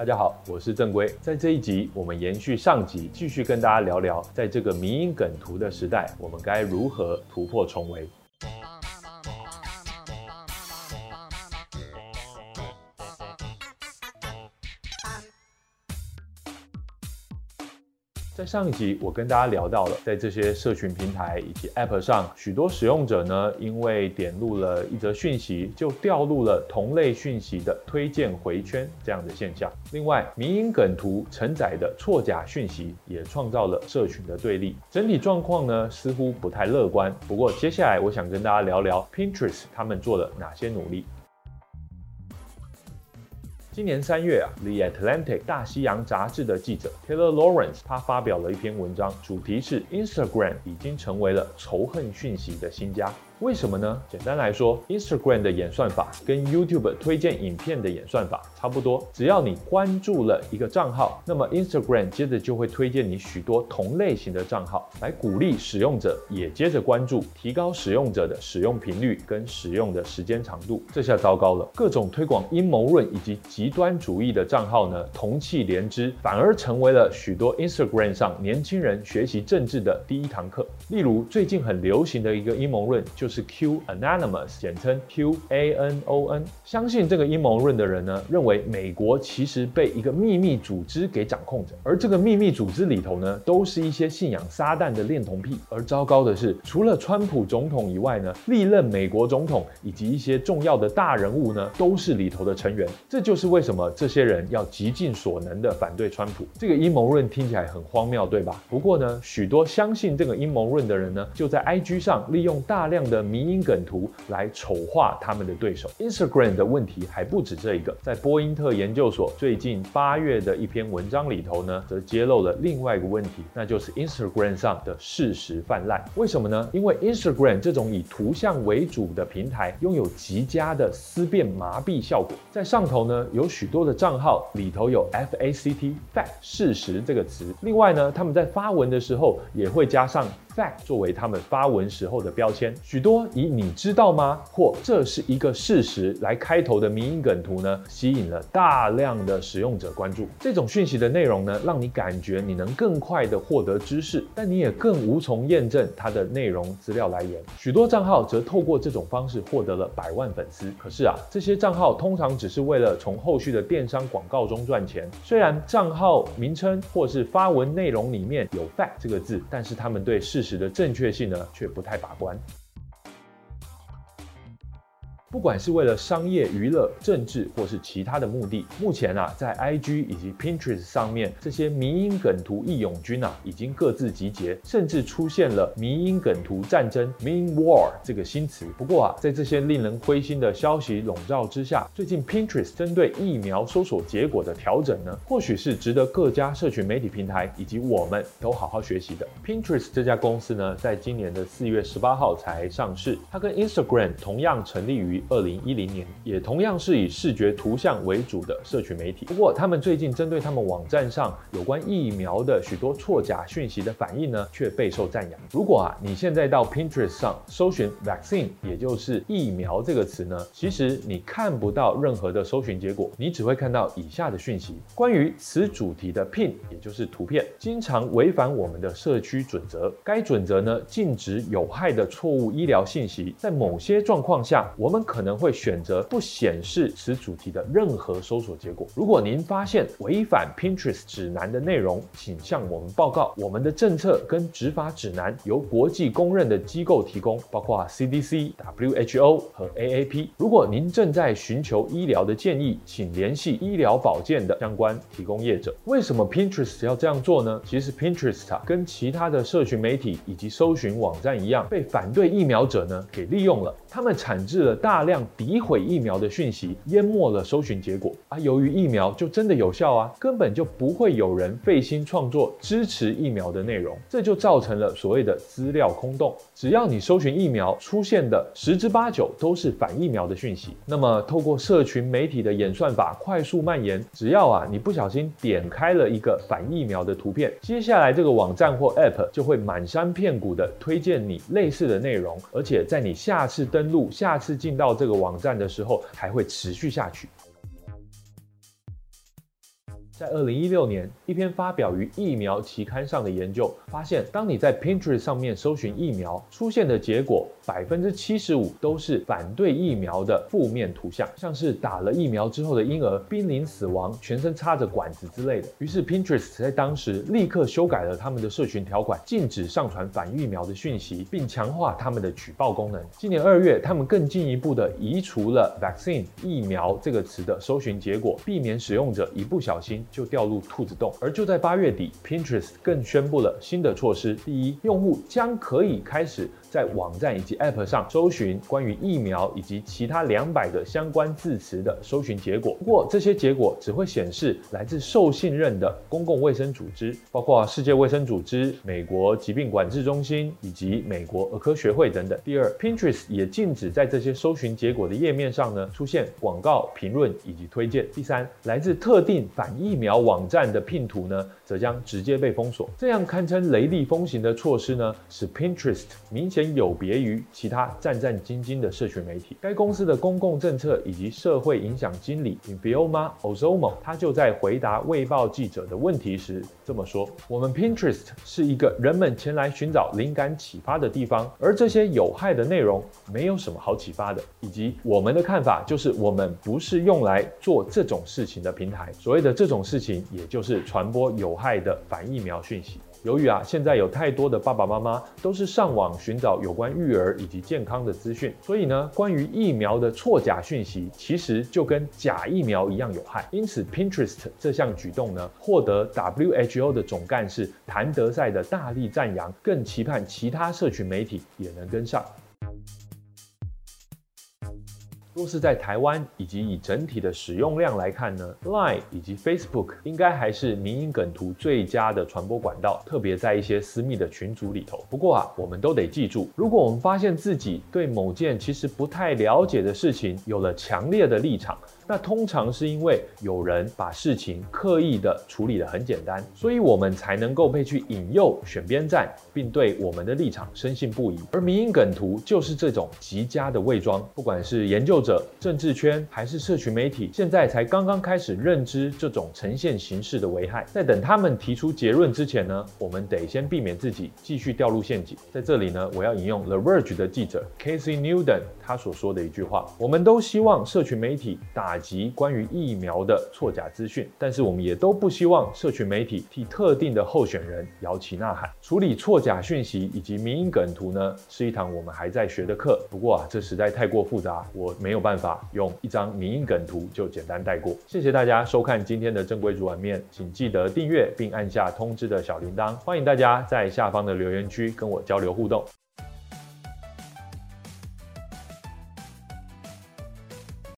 大家好，我是正规。在这一集，我们延续上集，继续跟大家聊聊，在这个迷因梗图的时代，我们该如何突破重围。在上一集，我跟大家聊到了，在这些社群平台以及 App 上，许多使用者呢，因为点入了一则讯息，就掉入了同类讯息的推荐回圈这样的现象。另外，迷因梗图承载的错假讯息，也创造了社群的对立。整体状况呢，似乎不太乐观。不过，接下来我想跟大家聊聊 Pinterest 他们做了哪些努力。今年三月啊，《The Atlantic》大西洋杂志的记者 Taylor Lawrence，他发表了一篇文章，主题是 Instagram 已经成为了仇恨讯息的新家。为什么呢？简单来说，Instagram 的演算法跟 YouTube 推荐影片的演算法差不多。只要你关注了一个账号，那么 Instagram 接着就会推荐你许多同类型的账号，来鼓励使用者也接着关注，提高使用者的使用频率跟使用的时间长度。这下糟糕了，各种推广阴谋论以及极端主义的账号呢，同气连枝，反而成为了许多 Instagram 上年轻人学习政治的第一堂课。例如，最近很流行的一个阴谋论就是。是 Q Anonymous，简称 Q A N O N。相信这个阴谋论的人呢，认为美国其实被一个秘密组织给掌控着，而这个秘密组织里头呢，都是一些信仰撒旦的恋童癖。而糟糕的是，除了川普总统以外呢，历任美国总统以及一些重要的大人物呢，都是里头的成员。这就是为什么这些人要极尽所能的反对川普。这个阴谋论听起来很荒谬，对吧？不过呢，许多相信这个阴谋论的人呢，就在 IG 上利用大量的迷因梗图来丑化他们的对手。Instagram 的问题还不止这一个，在波因特研究所最近八月的一篇文章里头呢，则揭露了另外一个问题，那就是 Instagram 上的事实泛滥。为什么呢？因为 Instagram 这种以图像为主的平台，拥有极佳的思辨麻痹效果。在上头呢，有许多的账号里头有 F-A-C-T fact 事实这个词。另外呢，他们在发文的时候也会加上。Fact 作为他们发文时候的标签，许多以“你知道吗”或“这是一个事实”来开头的迷因梗图呢，吸引了大量的使用者关注。这种讯息的内容呢，让你感觉你能更快的获得知识，但你也更无从验证它的内容资料来源。许多账号则透过这种方式获得了百万粉丝。可是啊，这些账号通常只是为了从后续的电商广告中赚钱。虽然账号名称或是发文内容里面有 “fact” 这个字，但是他们对事事实的正确性呢，却不太把关。不管是为了商业、娱乐、政治，或是其他的目的，目前啊，在 IG 以及 Pinterest 上面，这些迷因梗图义勇军啊，已经各自集结，甚至出现了迷因梗图战争 （Meme War） 这个新词。不过啊，在这些令人灰心的消息笼罩之下，最近 Pinterest 针对疫苗搜索结果的调整呢，或许是值得各家社群媒体平台以及我们都好好学习的。Pinterest 这家公司呢，在今年的四月十八号才上市，它跟 Instagram 同样成立于二零一零年，也同样是以视觉图像为主的社群媒体。不过，他们最近针对他们网站上有关疫苗的许多错假讯息的反应呢，却备受赞扬。如果啊，你现在到 Pinterest 上搜寻 vaccine，也就是疫苗这个词呢，其实你看不到任何的搜寻结果，你只会看到以下的讯息：关于此主题的 pin，也就是图片，经常违反我们的社区准则。该准则呢，禁止有害的错误医疗信息。在某些状况下，我们可能会选择不显示此主题的任何搜索结果。如果您发现违反 Pinterest 指南的内容，请向我们报告。我们的政策跟执法指南由国际公认的机构提供，包括 CDC、WHO 和 AAP。如果您正在寻求医疗的建议，请联系医疗保健的相关提供业者。为什么 Pinterest 要这样做呢？其实 Pinterest，跟其他的社群媒体以及搜寻网站一样，被反对疫苗者呢给利用了。他们产制了大大量诋毁疫苗的讯息，淹没了搜寻结果啊！由于疫苗就真的有效啊，根本就不会有人费心创作支持疫苗的内容，这就造成了所谓的资料空洞。只要你搜寻疫苗，出现的十之八九都是反疫苗的讯息。那么，透过社群媒体的演算法快速蔓延，只要啊你不小心点开了一个反疫苗的图片，接下来这个网站或 App 就会满山遍谷的推荐你类似的内容，而且在你下次登录、下次进到到这个网站的时候还会持续下去。在二零一六年，一篇发表于疫苗期刊上的研究发现，当你在 Pinterest 上面搜寻疫苗，出现的结果百分之七十五都是反对疫苗的负面图像，像是打了疫苗之后的婴儿濒临死亡、全身插着管子之类的。于是 Pinterest 在当时立刻修改了他们的社群条款，禁止上传反疫苗的讯息，并强化他们的举报功能。今年二月，他们更进一步的移除了 vaccine 疫苗这个词的搜寻结果，避免使用者一不小心就掉入兔子洞。而就在八月底，Pinterest 更宣布了新的措施：第一，用户将可以开始在网站以及 App 上搜寻关于疫苗以及其他两百个相关字词的搜寻结果。不过，这些结果只会显示来自受信任的公共卫生组织，包括世界卫生组织、美国疾病管制中心以及美国儿科学会等等。第二，Pinterest 也禁止在这些搜寻结果的页面上呢出现广告、评论以及推荐。第三，来自特定反疫苗网站的拼图呢，则将直接被封锁。这样堪称雷厉风行的措施呢，使 Pinterest 明显有别于其他战战兢兢的社群媒体。该公司的公共政策以及社会影响经理 Infioma Ozomo，他就在回答《卫报》记者的问题时这么说：“我们 Pinterest 是一个人们前来寻找灵感启发的地方，而这些有害的内容没有什么好启发的。以及我们的看法就是，我们不是用来做这种事情的平台。所谓的这种事情，也就是传播有害的反疫苗讯息。”由于啊，现在有太多的爸爸妈妈都是上网寻找有关育儿以及健康的资讯，所以呢，关于疫苗的错假讯息，其实就跟假疫苗一样有害。因此，Pinterest 这项举动呢，获得 WHO 的总干事谭德赛的大力赞扬，更期盼其他社群媒体也能跟上。若是在台湾以及以整体的使用量来看呢，Line 以及 Facebook 应该还是民营梗图最佳的传播管道，特别在一些私密的群组里头。不过啊，我们都得记住，如果我们发现自己对某件其实不太了解的事情有了强烈的立场，那通常是因为有人把事情刻意的处理得很简单，所以我们才能够被去引诱选边站，并对我们的立场深信不疑。而迷因梗图就是这种极佳的伪装，不管是研究者、政治圈还是社群媒体，现在才刚刚开始认知这种呈现形式的危害。在等他们提出结论之前呢，我们得先避免自己继续掉入陷阱。在这里呢，我要引用 The Verge 的记者 Casey Newton 他所说的一句话：我们都希望社群媒体打击关于疫苗的错假资讯，但是我们也都不希望社群媒体替特定的候选人摇旗呐喊。处理错假讯息以及迷因梗图呢，是一堂我们还在学的课。不过啊，这实在太过复杂，我没有办法用一张迷因梗图就简单带过。谢谢大家收看今天的正规煮碗面，请记得订阅并按下通知的小铃铛。欢迎大家在下方的留言区跟我交流互动。